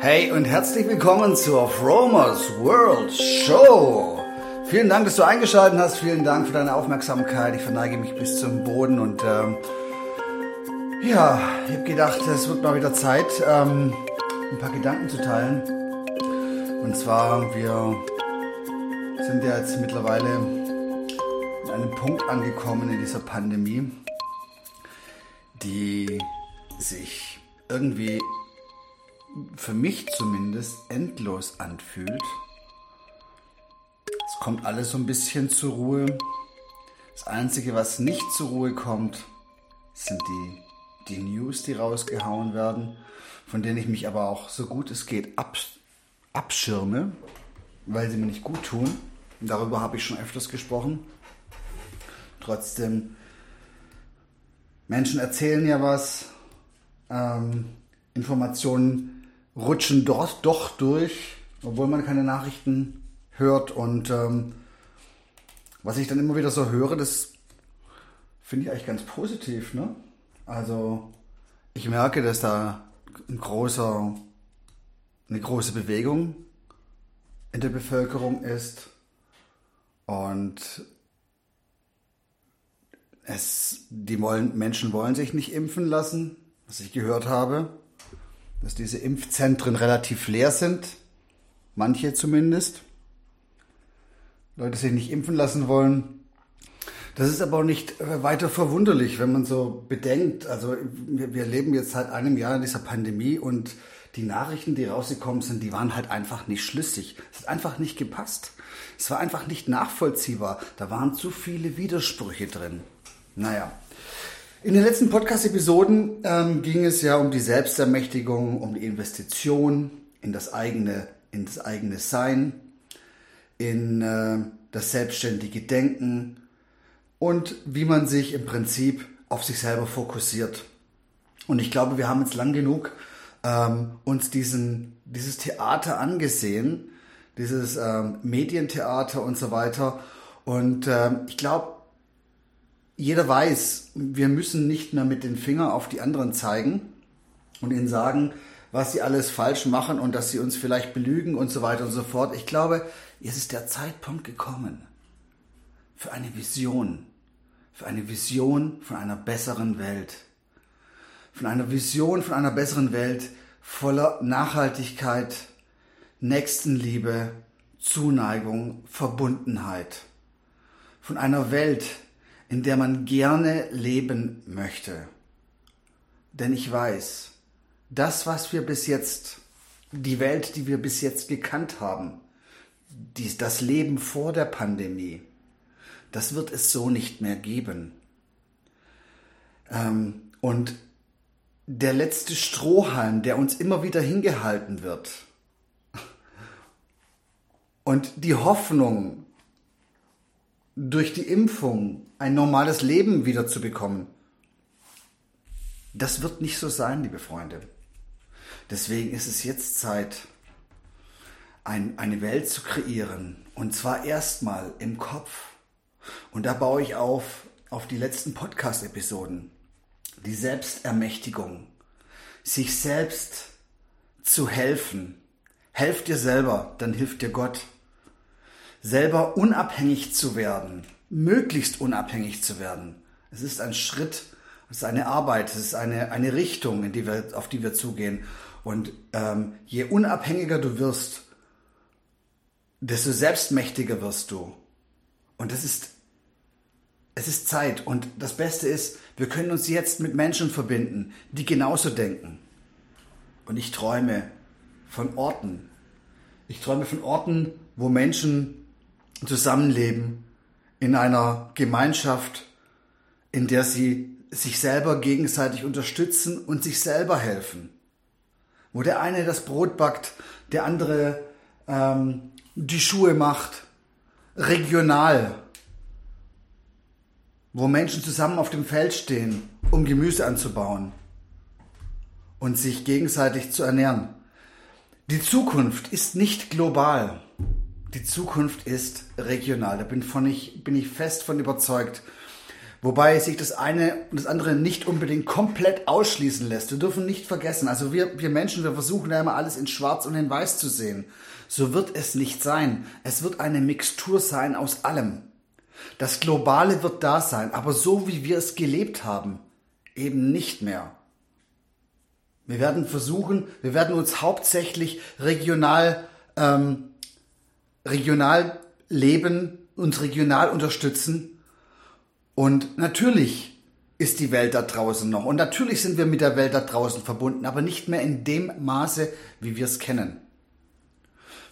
Hey und herzlich willkommen zur Fromers World Show. Vielen Dank, dass du eingeschaltet hast. Vielen Dank für deine Aufmerksamkeit. Ich verneige mich bis zum Boden und ähm, ja, ich habe gedacht, es wird mal wieder Zeit, ähm, ein paar Gedanken zu teilen. Und zwar, wir sind ja jetzt mittlerweile an einem Punkt angekommen in dieser Pandemie, die sich irgendwie für mich zumindest endlos anfühlt. Es kommt alles so ein bisschen zur Ruhe. Das Einzige, was nicht zur Ruhe kommt, sind die, die News, die rausgehauen werden, von denen ich mich aber auch so gut es geht abschirme, weil sie mir nicht gut tun. Darüber habe ich schon öfters gesprochen. Trotzdem, Menschen erzählen ja was, ähm, Informationen rutschen dort doch durch, obwohl man keine Nachrichten hört. Und ähm, was ich dann immer wieder so höre, das finde ich eigentlich ganz positiv. Ne? Also ich merke, dass da ein großer, eine große Bewegung in der Bevölkerung ist. Und es, die wollen, Menschen wollen sich nicht impfen lassen, was ich gehört habe dass diese Impfzentren relativ leer sind, manche zumindest. Leute sich nicht impfen lassen wollen. Das ist aber auch nicht weiter verwunderlich, wenn man so bedenkt. Also wir, wir leben jetzt seit einem Jahr in dieser Pandemie und die Nachrichten, die rausgekommen sind, die waren halt einfach nicht schlüssig. Es hat einfach nicht gepasst. Es war einfach nicht nachvollziehbar. Da waren zu viele Widersprüche drin. Naja, in den letzten Podcast-Episoden ähm, ging es ja um die Selbstermächtigung, um die Investition in das eigene, in das eigene Sein, in äh, das selbstständige Denken und wie man sich im Prinzip auf sich selber fokussiert. Und ich glaube, wir haben jetzt lang genug ähm, uns diesen, dieses Theater angesehen, dieses ähm, Medientheater und so weiter. Und ähm, ich glaube, jeder weiß, wir müssen nicht mehr mit den Fingern auf die anderen zeigen und ihnen sagen, was sie alles falsch machen und dass sie uns vielleicht belügen und so weiter und so fort. Ich glaube, jetzt ist der Zeitpunkt gekommen für eine Vision, für eine Vision von einer besseren Welt, von einer Vision von einer besseren Welt voller Nachhaltigkeit, Nächstenliebe, Zuneigung, Verbundenheit, von einer Welt, in der man gerne leben möchte. Denn ich weiß, das, was wir bis jetzt, die Welt, die wir bis jetzt gekannt haben, dies, das Leben vor der Pandemie, das wird es so nicht mehr geben. Ähm, und der letzte Strohhalm, der uns immer wieder hingehalten wird, und die Hoffnung, durch die Impfung ein normales Leben wiederzubekommen. Das wird nicht so sein, liebe Freunde. Deswegen ist es jetzt Zeit, ein, eine Welt zu kreieren. Und zwar erstmal im Kopf. Und da baue ich auf, auf die letzten Podcast-Episoden. Die Selbstermächtigung. Sich selbst zu helfen. Helft dir selber, dann hilft dir Gott selber unabhängig zu werden, möglichst unabhängig zu werden. Es ist ein Schritt, es ist eine Arbeit, es ist eine, eine Richtung, in die wir, auf die wir zugehen. Und ähm, je unabhängiger du wirst, desto selbstmächtiger wirst du. Und das ist, es ist Zeit. Und das Beste ist, wir können uns jetzt mit Menschen verbinden, die genauso denken. Und ich träume von Orten. Ich träume von Orten, wo Menschen zusammenleben in einer Gemeinschaft, in der sie sich selber gegenseitig unterstützen und sich selber helfen. Wo der eine das Brot backt, der andere ähm, die Schuhe macht, regional. Wo Menschen zusammen auf dem Feld stehen, um Gemüse anzubauen und sich gegenseitig zu ernähren. Die Zukunft ist nicht global. Die Zukunft ist regional. Da bin, von ich, bin ich fest von überzeugt. Wobei sich das eine und das andere nicht unbedingt komplett ausschließen lässt. Wir dürfen nicht vergessen, also wir, wir Menschen, wir versuchen ja immer alles in schwarz und in weiß zu sehen. So wird es nicht sein. Es wird eine Mixtur sein aus allem. Das Globale wird da sein, aber so wie wir es gelebt haben, eben nicht mehr. Wir werden versuchen, wir werden uns hauptsächlich regional, ähm, regional leben, uns regional unterstützen und natürlich ist die Welt da draußen noch. Und natürlich sind wir mit der Welt da draußen verbunden, aber nicht mehr in dem Maße, wie wir es kennen.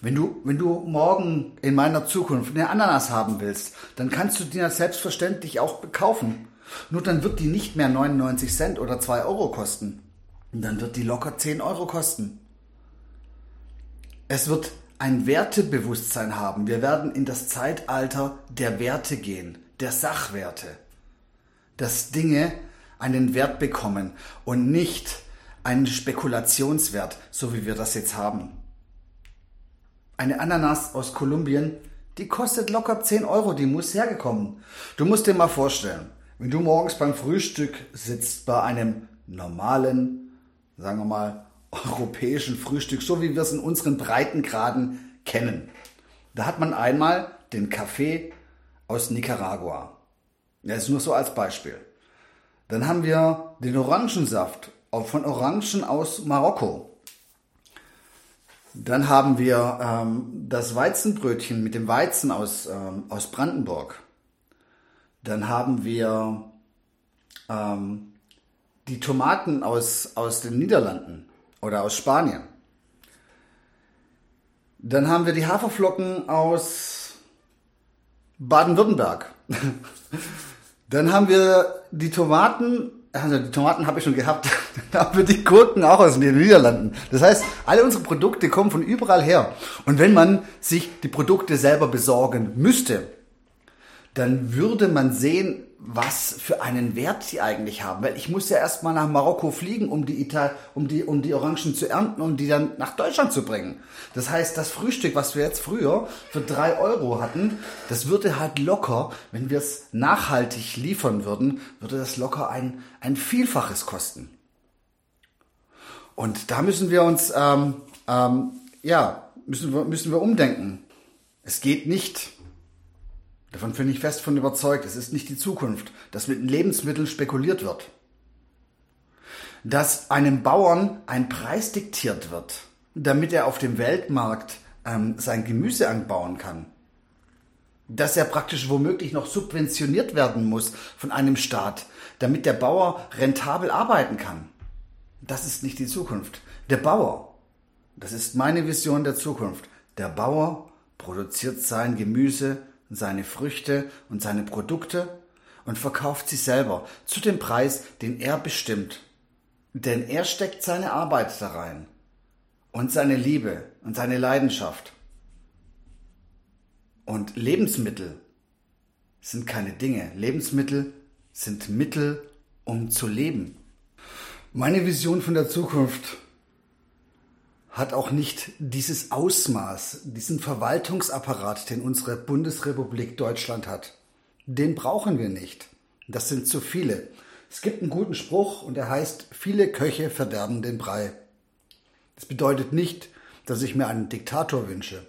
Wenn du, wenn du morgen in meiner Zukunft eine Ananas haben willst, dann kannst du die ja selbstverständlich auch kaufen. Nur dann wird die nicht mehr 99 Cent oder 2 Euro kosten. Und dann wird die locker 10 Euro kosten. Es wird ein Wertebewusstsein haben. Wir werden in das Zeitalter der Werte gehen der Sachwerte, dass Dinge einen Wert bekommen und nicht einen Spekulationswert, so wie wir das jetzt haben. Eine Ananas aus Kolumbien, die kostet locker 10 Euro, die muss hergekommen. Du musst dir mal vorstellen, wenn du morgens beim Frühstück sitzt bei einem normalen, sagen wir mal, europäischen Frühstück, so wie wir es in unseren Breitengraden kennen. Da hat man einmal den Kaffee aus Nicaragua. Das ist nur so als Beispiel. Dann haben wir den Orangensaft von Orangen aus Marokko. Dann haben wir ähm, das Weizenbrötchen mit dem Weizen aus, ähm, aus Brandenburg. Dann haben wir ähm, die Tomaten aus, aus den Niederlanden oder aus Spanien. Dann haben wir die Haferflocken aus Baden-Württemberg. Dann haben wir die Tomaten, also die Tomaten habe ich schon gehabt, dann haben wir die Gurken auch aus den Niederlanden. Das heißt, alle unsere Produkte kommen von überall her. Und wenn man sich die Produkte selber besorgen müsste, dann würde man sehen, was für einen Wert die eigentlich haben. Weil ich muss ja erstmal nach Marokko fliegen, um die, Ital um, die, um die Orangen zu ernten und die dann nach Deutschland zu bringen. Das heißt, das Frühstück, was wir jetzt früher für drei Euro hatten, das würde halt locker, wenn wir es nachhaltig liefern würden, würde das locker ein, ein Vielfaches kosten. Und da müssen wir uns, ähm, ähm, ja, müssen wir, müssen wir umdenken. Es geht nicht, Davon bin ich fest von überzeugt, es ist nicht die Zukunft, dass mit Lebensmitteln spekuliert wird. Dass einem Bauern ein Preis diktiert wird, damit er auf dem Weltmarkt ähm, sein Gemüse anbauen kann. Dass er praktisch womöglich noch subventioniert werden muss von einem Staat, damit der Bauer rentabel arbeiten kann. Das ist nicht die Zukunft. Der Bauer, das ist meine Vision der Zukunft, der Bauer produziert sein Gemüse seine Früchte und seine Produkte und verkauft sie selber zu dem Preis, den er bestimmt. Denn er steckt seine Arbeit da rein und seine Liebe und seine Leidenschaft. Und Lebensmittel sind keine Dinge. Lebensmittel sind Mittel, um zu leben. Meine Vision von der Zukunft hat auch nicht dieses Ausmaß, diesen Verwaltungsapparat, den unsere Bundesrepublik Deutschland hat. Den brauchen wir nicht. Das sind zu viele. Es gibt einen guten Spruch und der heißt, viele Köche verderben den Brei. Das bedeutet nicht, dass ich mir einen Diktator wünsche.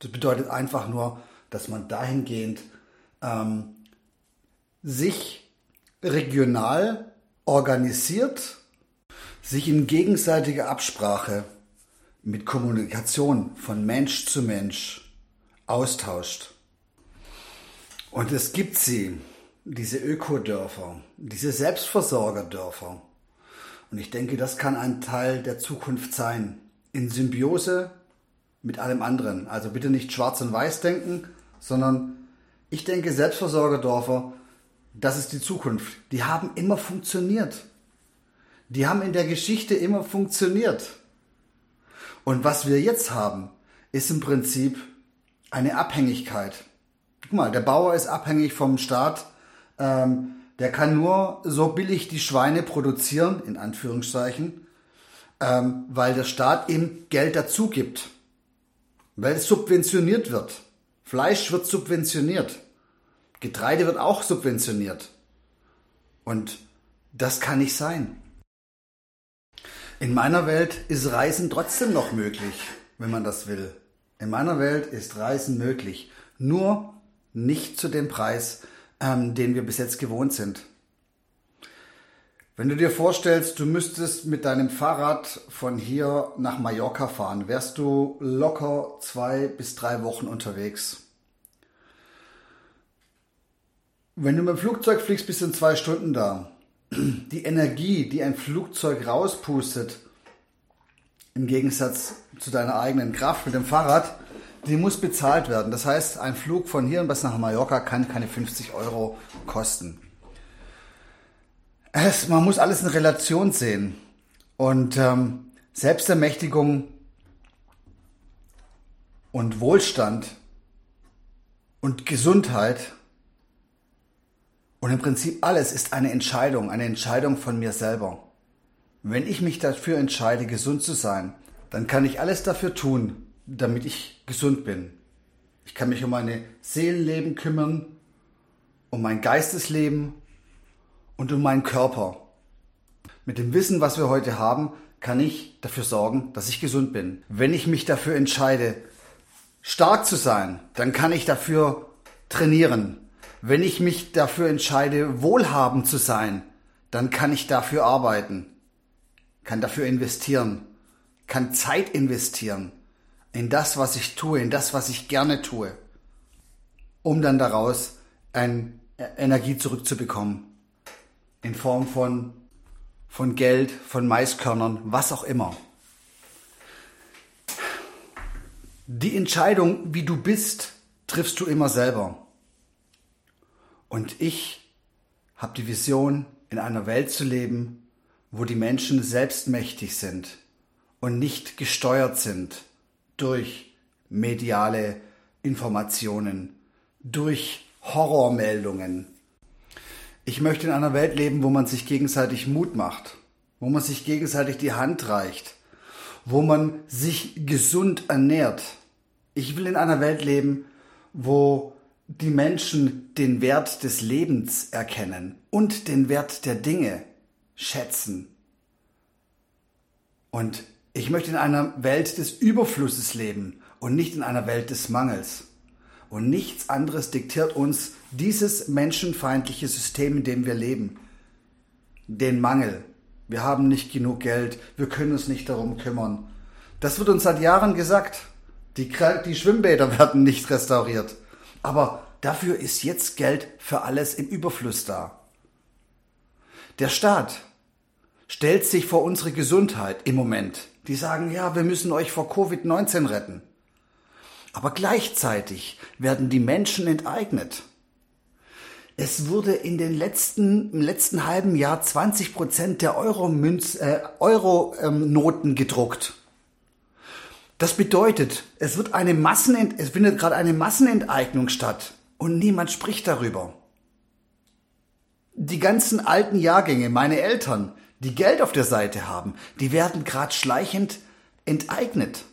Das bedeutet einfach nur, dass man dahingehend ähm, sich regional organisiert, sich in gegenseitiger Absprache mit Kommunikation von Mensch zu Mensch austauscht. Und es gibt sie, diese Ökodörfer, diese Selbstversorgerdörfer. Und ich denke, das kann ein Teil der Zukunft sein. In Symbiose mit allem anderen. Also bitte nicht schwarz und weiß denken, sondern ich denke, Selbstversorgerdörfer, das ist die Zukunft. Die haben immer funktioniert. Die haben in der Geschichte immer funktioniert. Und was wir jetzt haben, ist im Prinzip eine Abhängigkeit. Guck mal, der Bauer ist abhängig vom Staat. Ähm, der kann nur so billig die Schweine produzieren, in Anführungszeichen, ähm, weil der Staat ihm Geld dazu gibt. Weil es subventioniert wird. Fleisch wird subventioniert. Getreide wird auch subventioniert. Und das kann nicht sein. In meiner Welt ist Reisen trotzdem noch möglich, wenn man das will. In meiner Welt ist Reisen möglich. Nur nicht zu dem Preis, ähm, den wir bis jetzt gewohnt sind. Wenn du dir vorstellst, du müsstest mit deinem Fahrrad von hier nach Mallorca fahren, wärst du locker zwei bis drei Wochen unterwegs. Wenn du mit dem Flugzeug fliegst, bist du in zwei Stunden da. Die Energie, die ein Flugzeug rauspustet, im Gegensatz zu deiner eigenen Kraft mit dem Fahrrad, die muss bezahlt werden. Das heißt, ein Flug von hier bis nach Mallorca kann keine 50 Euro kosten. Es, man muss alles in Relation sehen. Und ähm, Selbstermächtigung und Wohlstand und Gesundheit und im Prinzip alles ist eine Entscheidung, eine Entscheidung von mir selber. Wenn ich mich dafür entscheide, gesund zu sein, dann kann ich alles dafür tun, damit ich gesund bin. Ich kann mich um meine Seelenleben kümmern, um mein Geistesleben und um meinen Körper. Mit dem Wissen, was wir heute haben, kann ich dafür sorgen, dass ich gesund bin. Wenn ich mich dafür entscheide, stark zu sein, dann kann ich dafür trainieren. Wenn ich mich dafür entscheide, wohlhabend zu sein, dann kann ich dafür arbeiten, kann dafür investieren, kann Zeit investieren in das, was ich tue, in das, was ich gerne tue, um dann daraus ein Energie zurückzubekommen in Form von, von Geld, von Maiskörnern, was auch immer. Die Entscheidung, wie du bist, triffst du immer selber. Und ich habe die Vision, in einer Welt zu leben, wo die Menschen selbstmächtig sind und nicht gesteuert sind durch mediale Informationen, durch Horrormeldungen, ich möchte in einer Welt leben, wo man sich gegenseitig Mut macht, wo man sich gegenseitig die Hand reicht, wo man sich gesund ernährt. Ich will in einer Welt leben, wo die Menschen den Wert des Lebens erkennen und den Wert der Dinge schätzen. Und ich möchte in einer Welt des Überflusses leben und nicht in einer Welt des Mangels. Und nichts anderes diktiert uns dieses menschenfeindliche System, in dem wir leben. Den Mangel. Wir haben nicht genug Geld, wir können uns nicht darum kümmern. Das wird uns seit Jahren gesagt. Die, die Schwimmbäder werden nicht restauriert. Aber dafür ist jetzt Geld für alles im Überfluss da. Der Staat stellt sich vor unsere Gesundheit im Moment. Die sagen, ja, wir müssen euch vor Covid-19 retten. Aber gleichzeitig werden die Menschen enteignet. Es wurde in den letzten, im letzten halben Jahr 20 Prozent der Euro-Münz, äh, Euro-Noten gedruckt. Das bedeutet, es wird eine Massenent, es findet gerade eine Massenenteignung statt und niemand spricht darüber. Die ganzen alten Jahrgänge, meine Eltern, die Geld auf der Seite haben, die werden gerade schleichend enteignet.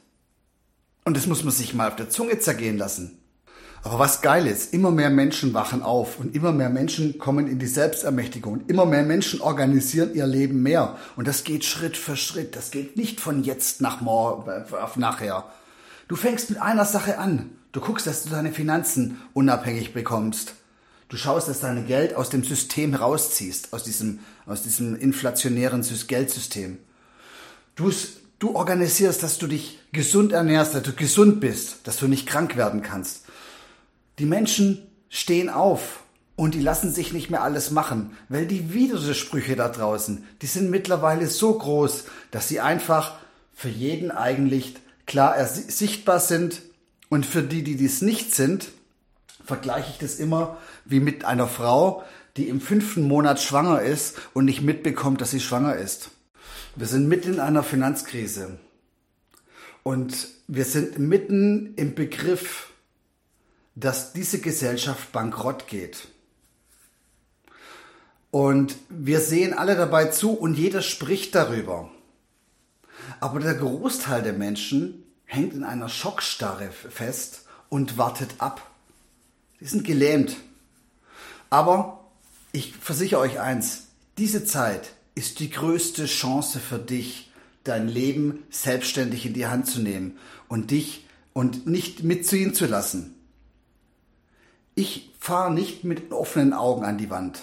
Und das muss man sich mal auf der Zunge zergehen lassen. Aber was geil ist, immer mehr Menschen wachen auf und immer mehr Menschen kommen in die Selbstermächtigung und immer mehr Menschen organisieren ihr Leben mehr. Und das geht Schritt für Schritt. Das geht nicht von jetzt nach morgen, auf nachher. Du fängst mit einer Sache an. Du guckst, dass du deine Finanzen unabhängig bekommst. Du schaust, dass dein Geld aus dem System rausziehst, aus diesem, aus diesem inflationären Geldsystem. Du Du organisierst, dass du dich gesund ernährst, dass du gesund bist, dass du nicht krank werden kannst. Die Menschen stehen auf und die lassen sich nicht mehr alles machen, weil die Widersprüche da draußen, die sind mittlerweile so groß, dass sie einfach für jeden eigentlich klar sichtbar sind und für die, die dies nicht sind, vergleiche ich das immer wie mit einer Frau, die im fünften Monat schwanger ist und nicht mitbekommt, dass sie schwanger ist. Wir sind mitten in einer Finanzkrise und wir sind mitten im Begriff, dass diese Gesellschaft bankrott geht. Und wir sehen alle dabei zu und jeder spricht darüber. Aber der Großteil der Menschen hängt in einer Schockstarre fest und wartet ab. Sie sind gelähmt. Aber ich versichere euch eins, Diese Zeit ist die größte Chance für dich, dein Leben selbstständig in die Hand zu nehmen und dich und nicht mitziehen zu lassen. Ich fahre nicht mit offenen Augen an die Wand.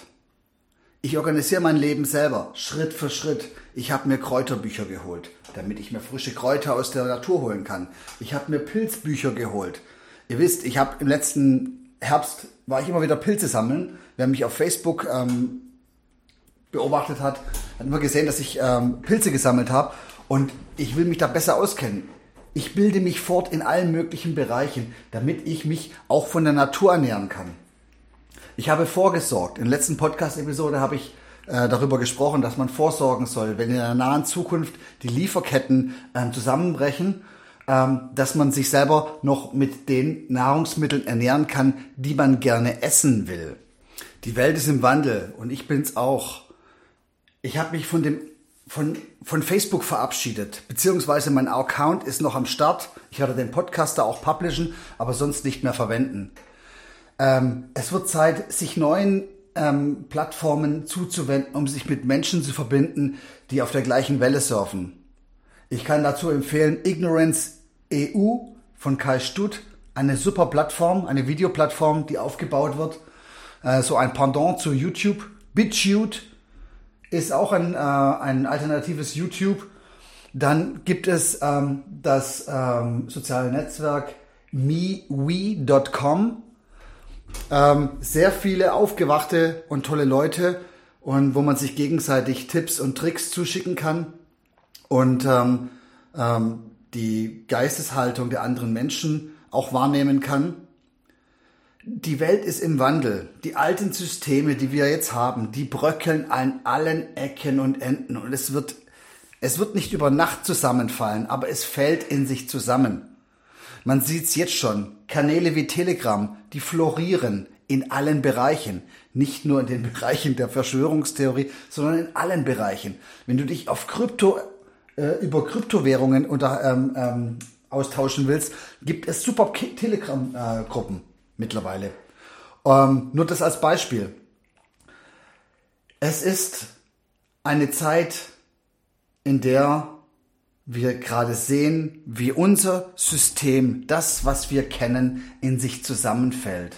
Ich organisiere mein Leben selber, Schritt für Schritt. Ich habe mir Kräuterbücher geholt, damit ich mir frische Kräuter aus der Natur holen kann. Ich habe mir Pilzbücher geholt. Ihr wisst, ich habe im letzten Herbst war ich immer wieder Pilze sammeln. Wer mich auf Facebook ähm, beobachtet hat, hat immer gesehen, dass ich ähm, Pilze gesammelt habe und ich will mich da besser auskennen. Ich bilde mich fort in allen möglichen Bereichen, damit ich mich auch von der Natur ernähren kann. Ich habe vorgesorgt. In der letzten Podcast-Episode habe ich äh, darüber gesprochen, dass man vorsorgen soll, wenn in der nahen Zukunft die Lieferketten äh, zusammenbrechen, ähm, dass man sich selber noch mit den Nahrungsmitteln ernähren kann, die man gerne essen will. Die Welt ist im Wandel und ich bin's auch. Ich habe mich von dem von, von Facebook verabschiedet, beziehungsweise mein Account ist noch am Start. Ich werde den Podcast da auch publishen, aber sonst nicht mehr verwenden. Ähm, es wird Zeit, sich neuen ähm, Plattformen zuzuwenden, um sich mit Menschen zu verbinden, die auf der gleichen Welle surfen. Ich kann dazu empfehlen Ignorance EU von Kai Stutt, eine super Plattform, eine Videoplattform, die aufgebaut wird, äh, so ein Pendant zu YouTube. BitChute ist auch ein, äh, ein alternatives YouTube. Dann gibt es ähm, das ähm, soziale Netzwerk mewe.com ähm, sehr viele aufgewachte und tolle Leute und wo man sich gegenseitig Tipps und Tricks zuschicken kann und ähm, ähm, die Geisteshaltung der anderen Menschen auch wahrnehmen kann. Die Welt ist im Wandel. Die alten Systeme, die wir jetzt haben, die bröckeln an allen Ecken und Enden und es wird es wird nicht über Nacht zusammenfallen, aber es fällt in sich zusammen. Man sieht's jetzt schon. Kanäle wie Telegram, die florieren in allen Bereichen. Nicht nur in den Bereichen der Verschwörungstheorie, sondern in allen Bereichen. Wenn du dich auf Krypto, äh, über Kryptowährungen unter, ähm, ähm, austauschen willst, gibt es super Telegram-Gruppen mittlerweile. Ähm, nur das als Beispiel. Es ist eine Zeit, in der wir gerade sehen, wie unser System, das, was wir kennen, in sich zusammenfällt.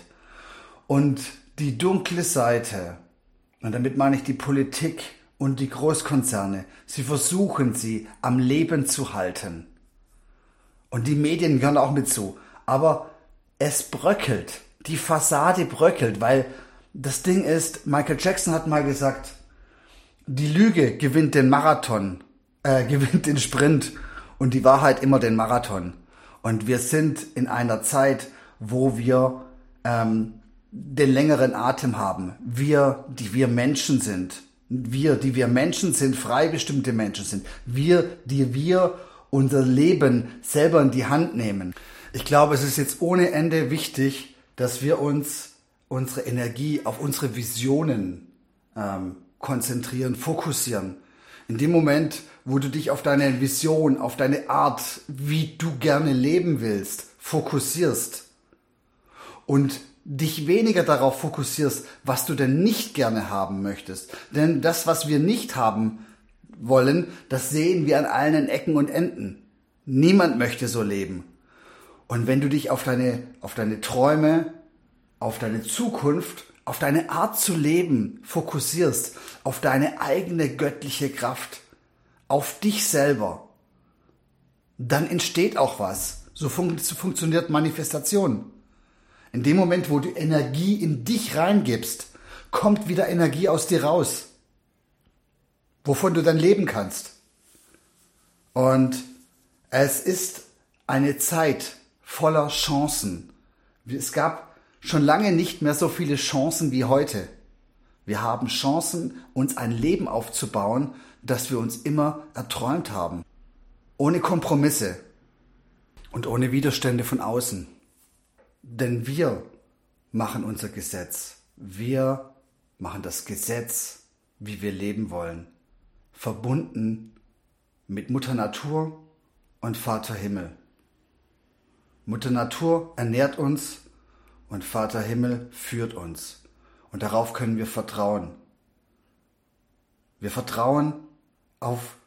Und die dunkle Seite, und damit meine ich die Politik und die Großkonzerne, sie versuchen sie am Leben zu halten. Und die Medien gehören auch mit zu. Aber es bröckelt. Die Fassade bröckelt, weil das Ding ist, Michael Jackson hat mal gesagt, die Lüge gewinnt den Marathon äh, gewinnt den Sprint und die Wahrheit immer den Marathon. Und wir sind in einer Zeit, wo wir ähm, den längeren Atem haben. Wir, die wir Menschen sind. Wir, die wir Menschen sind, frei bestimmte Menschen sind. Wir, die wir unser Leben selber in die Hand nehmen. Ich glaube, es ist jetzt ohne Ende wichtig, dass wir uns unsere Energie auf unsere Visionen ähm, konzentrieren, fokussieren. In dem Moment, wo du dich auf deine Vision, auf deine Art, wie du gerne leben willst, fokussierst und dich weniger darauf fokussierst, was du denn nicht gerne haben möchtest. Denn das, was wir nicht haben wollen, das sehen wir an allen Ecken und Enden. Niemand möchte so leben. Und wenn du dich auf deine, auf deine Träume, auf deine Zukunft, auf deine Art zu leben fokussierst, auf deine eigene göttliche Kraft, auf dich selber, dann entsteht auch was. So, fun funktioniert Manifestation. In dem Moment, wo du Energie in dich reingibst, kommt wieder Energie aus dir raus, wovon du dann leben kannst. Und es ist eine Zeit voller Chancen. Es gab schon lange nicht mehr so viele Chancen wie heute. Wir haben Chancen, uns ein Leben aufzubauen, das wir uns immer erträumt haben. Ohne Kompromisse und ohne Widerstände von außen. Denn wir machen unser Gesetz. Wir machen das Gesetz, wie wir leben wollen. Verbunden mit Mutter Natur und Vater Himmel. Mutter Natur ernährt uns und Vater Himmel führt uns. Und darauf können wir vertrauen. Wir vertrauen auf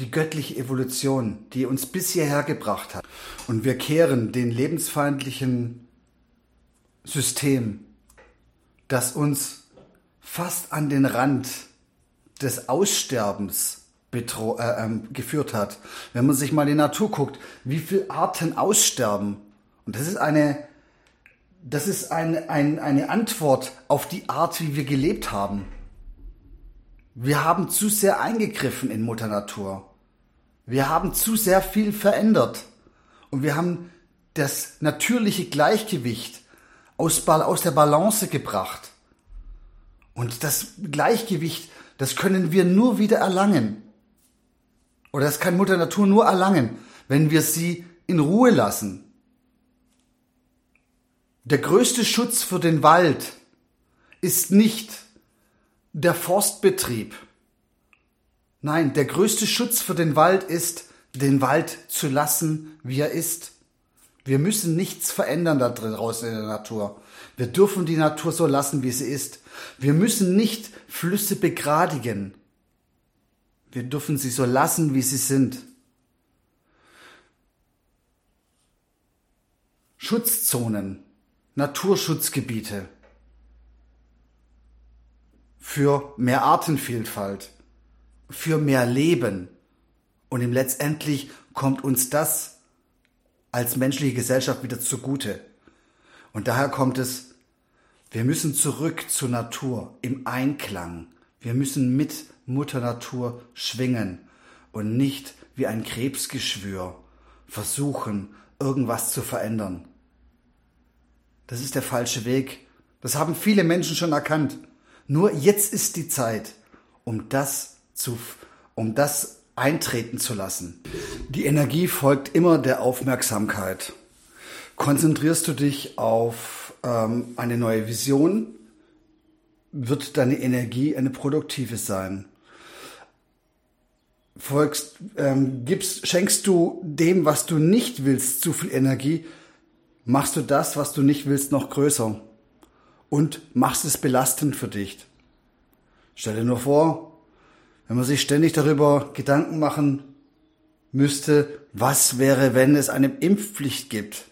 die göttliche Evolution, die uns bis hierher gebracht hat. Und wir kehren den lebensfeindlichen System, das uns fast an den Rand des Aussterbens betro äh, äh, geführt hat. Wenn man sich mal die Natur guckt, wie viele Arten aussterben. Und das ist eine, das ist ein, ein, eine Antwort auf die Art, wie wir gelebt haben. Wir haben zu sehr eingegriffen in Mutter Natur. Wir haben zu sehr viel verändert. Und wir haben das natürliche Gleichgewicht aus, aus der Balance gebracht. Und das Gleichgewicht, das können wir nur wieder erlangen. Oder das kann Mutter Natur nur erlangen, wenn wir sie in Ruhe lassen. Der größte Schutz für den Wald ist nicht der Forstbetrieb. Nein, der größte Schutz für den Wald ist, den Wald zu lassen, wie er ist. Wir müssen nichts verändern da draußen in der Natur. Wir dürfen die Natur so lassen, wie sie ist. Wir müssen nicht Flüsse begradigen. Wir dürfen sie so lassen, wie sie sind. Schutzzonen, Naturschutzgebiete, für mehr Artenvielfalt, für mehr Leben. Und im letztendlich kommt uns das als menschliche Gesellschaft wieder zugute. Und daher kommt es, wir müssen zurück zur Natur im Einklang. Wir müssen mit Mutter Natur schwingen und nicht wie ein Krebsgeschwür versuchen, irgendwas zu verändern. Das ist der falsche Weg. Das haben viele Menschen schon erkannt. Nur jetzt ist die Zeit, um das zu, um das eintreten zu lassen. Die Energie folgt immer der Aufmerksamkeit. Konzentrierst du dich auf ähm, eine neue Vision, wird deine Energie eine produktive sein. Folgst, ähm, gibst, schenkst du dem, was du nicht willst, zu viel Energie, machst du das, was du nicht willst, noch größer und machst es belastend für dich. Stell dir nur vor, wenn man sich ständig darüber Gedanken machen müsste, was wäre, wenn es eine Impfpflicht gibt.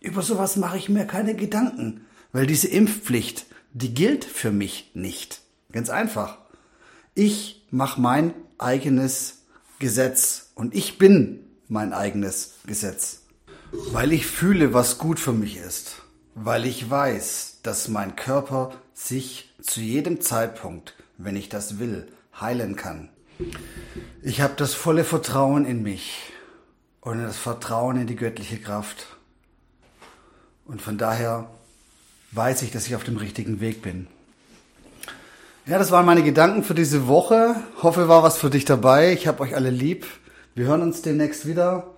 Über sowas mache ich mir keine Gedanken, weil diese Impfpflicht, die gilt für mich nicht. Ganz einfach. Ich mache mein eigenes Gesetz und ich bin mein eigenes Gesetz. Weil ich fühle, was gut für mich ist. Weil ich weiß, dass mein Körper sich zu jedem Zeitpunkt, wenn ich das will, heilen kann. Ich habe das volle Vertrauen in mich und das Vertrauen in die göttliche Kraft. Und von daher weiß ich, dass ich auf dem richtigen Weg bin. Ja, das waren meine Gedanken für diese Woche. Hoffe, war was für dich dabei. Ich habe euch alle lieb. Wir hören uns demnächst wieder.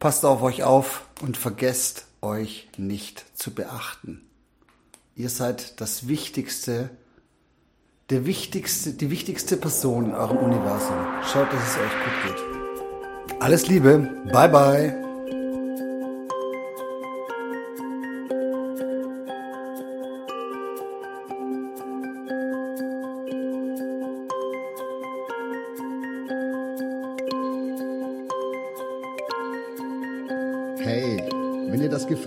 Passt auf euch auf und vergesst euch nicht zu beachten. Ihr seid das Wichtigste der wichtigste, die wichtigste Person in eurem Universum. Schaut, dass es euch gut geht. Alles Liebe. Bye bye.